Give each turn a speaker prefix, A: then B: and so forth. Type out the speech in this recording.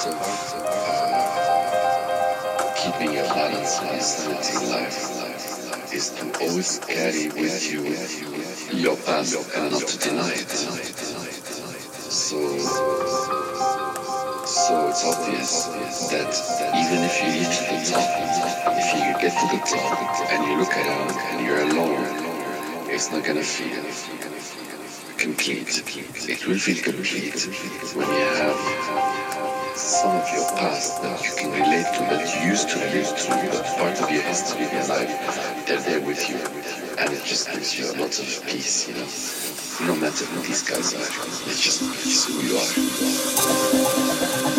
A: keeping your balance and life is to always carry with you your past and not deny it. So, so it's obvious that even if you reach the top, if you get to the top and you look around and you're alone, it's not gonna feel complete. It will feel complete when you have some of your past that you can relate to, that you used to relate to, that part of your history of your life, they're there with you. And it just gives you a lot of peace, you know. No matter who these guys are, it's just, it's who you are.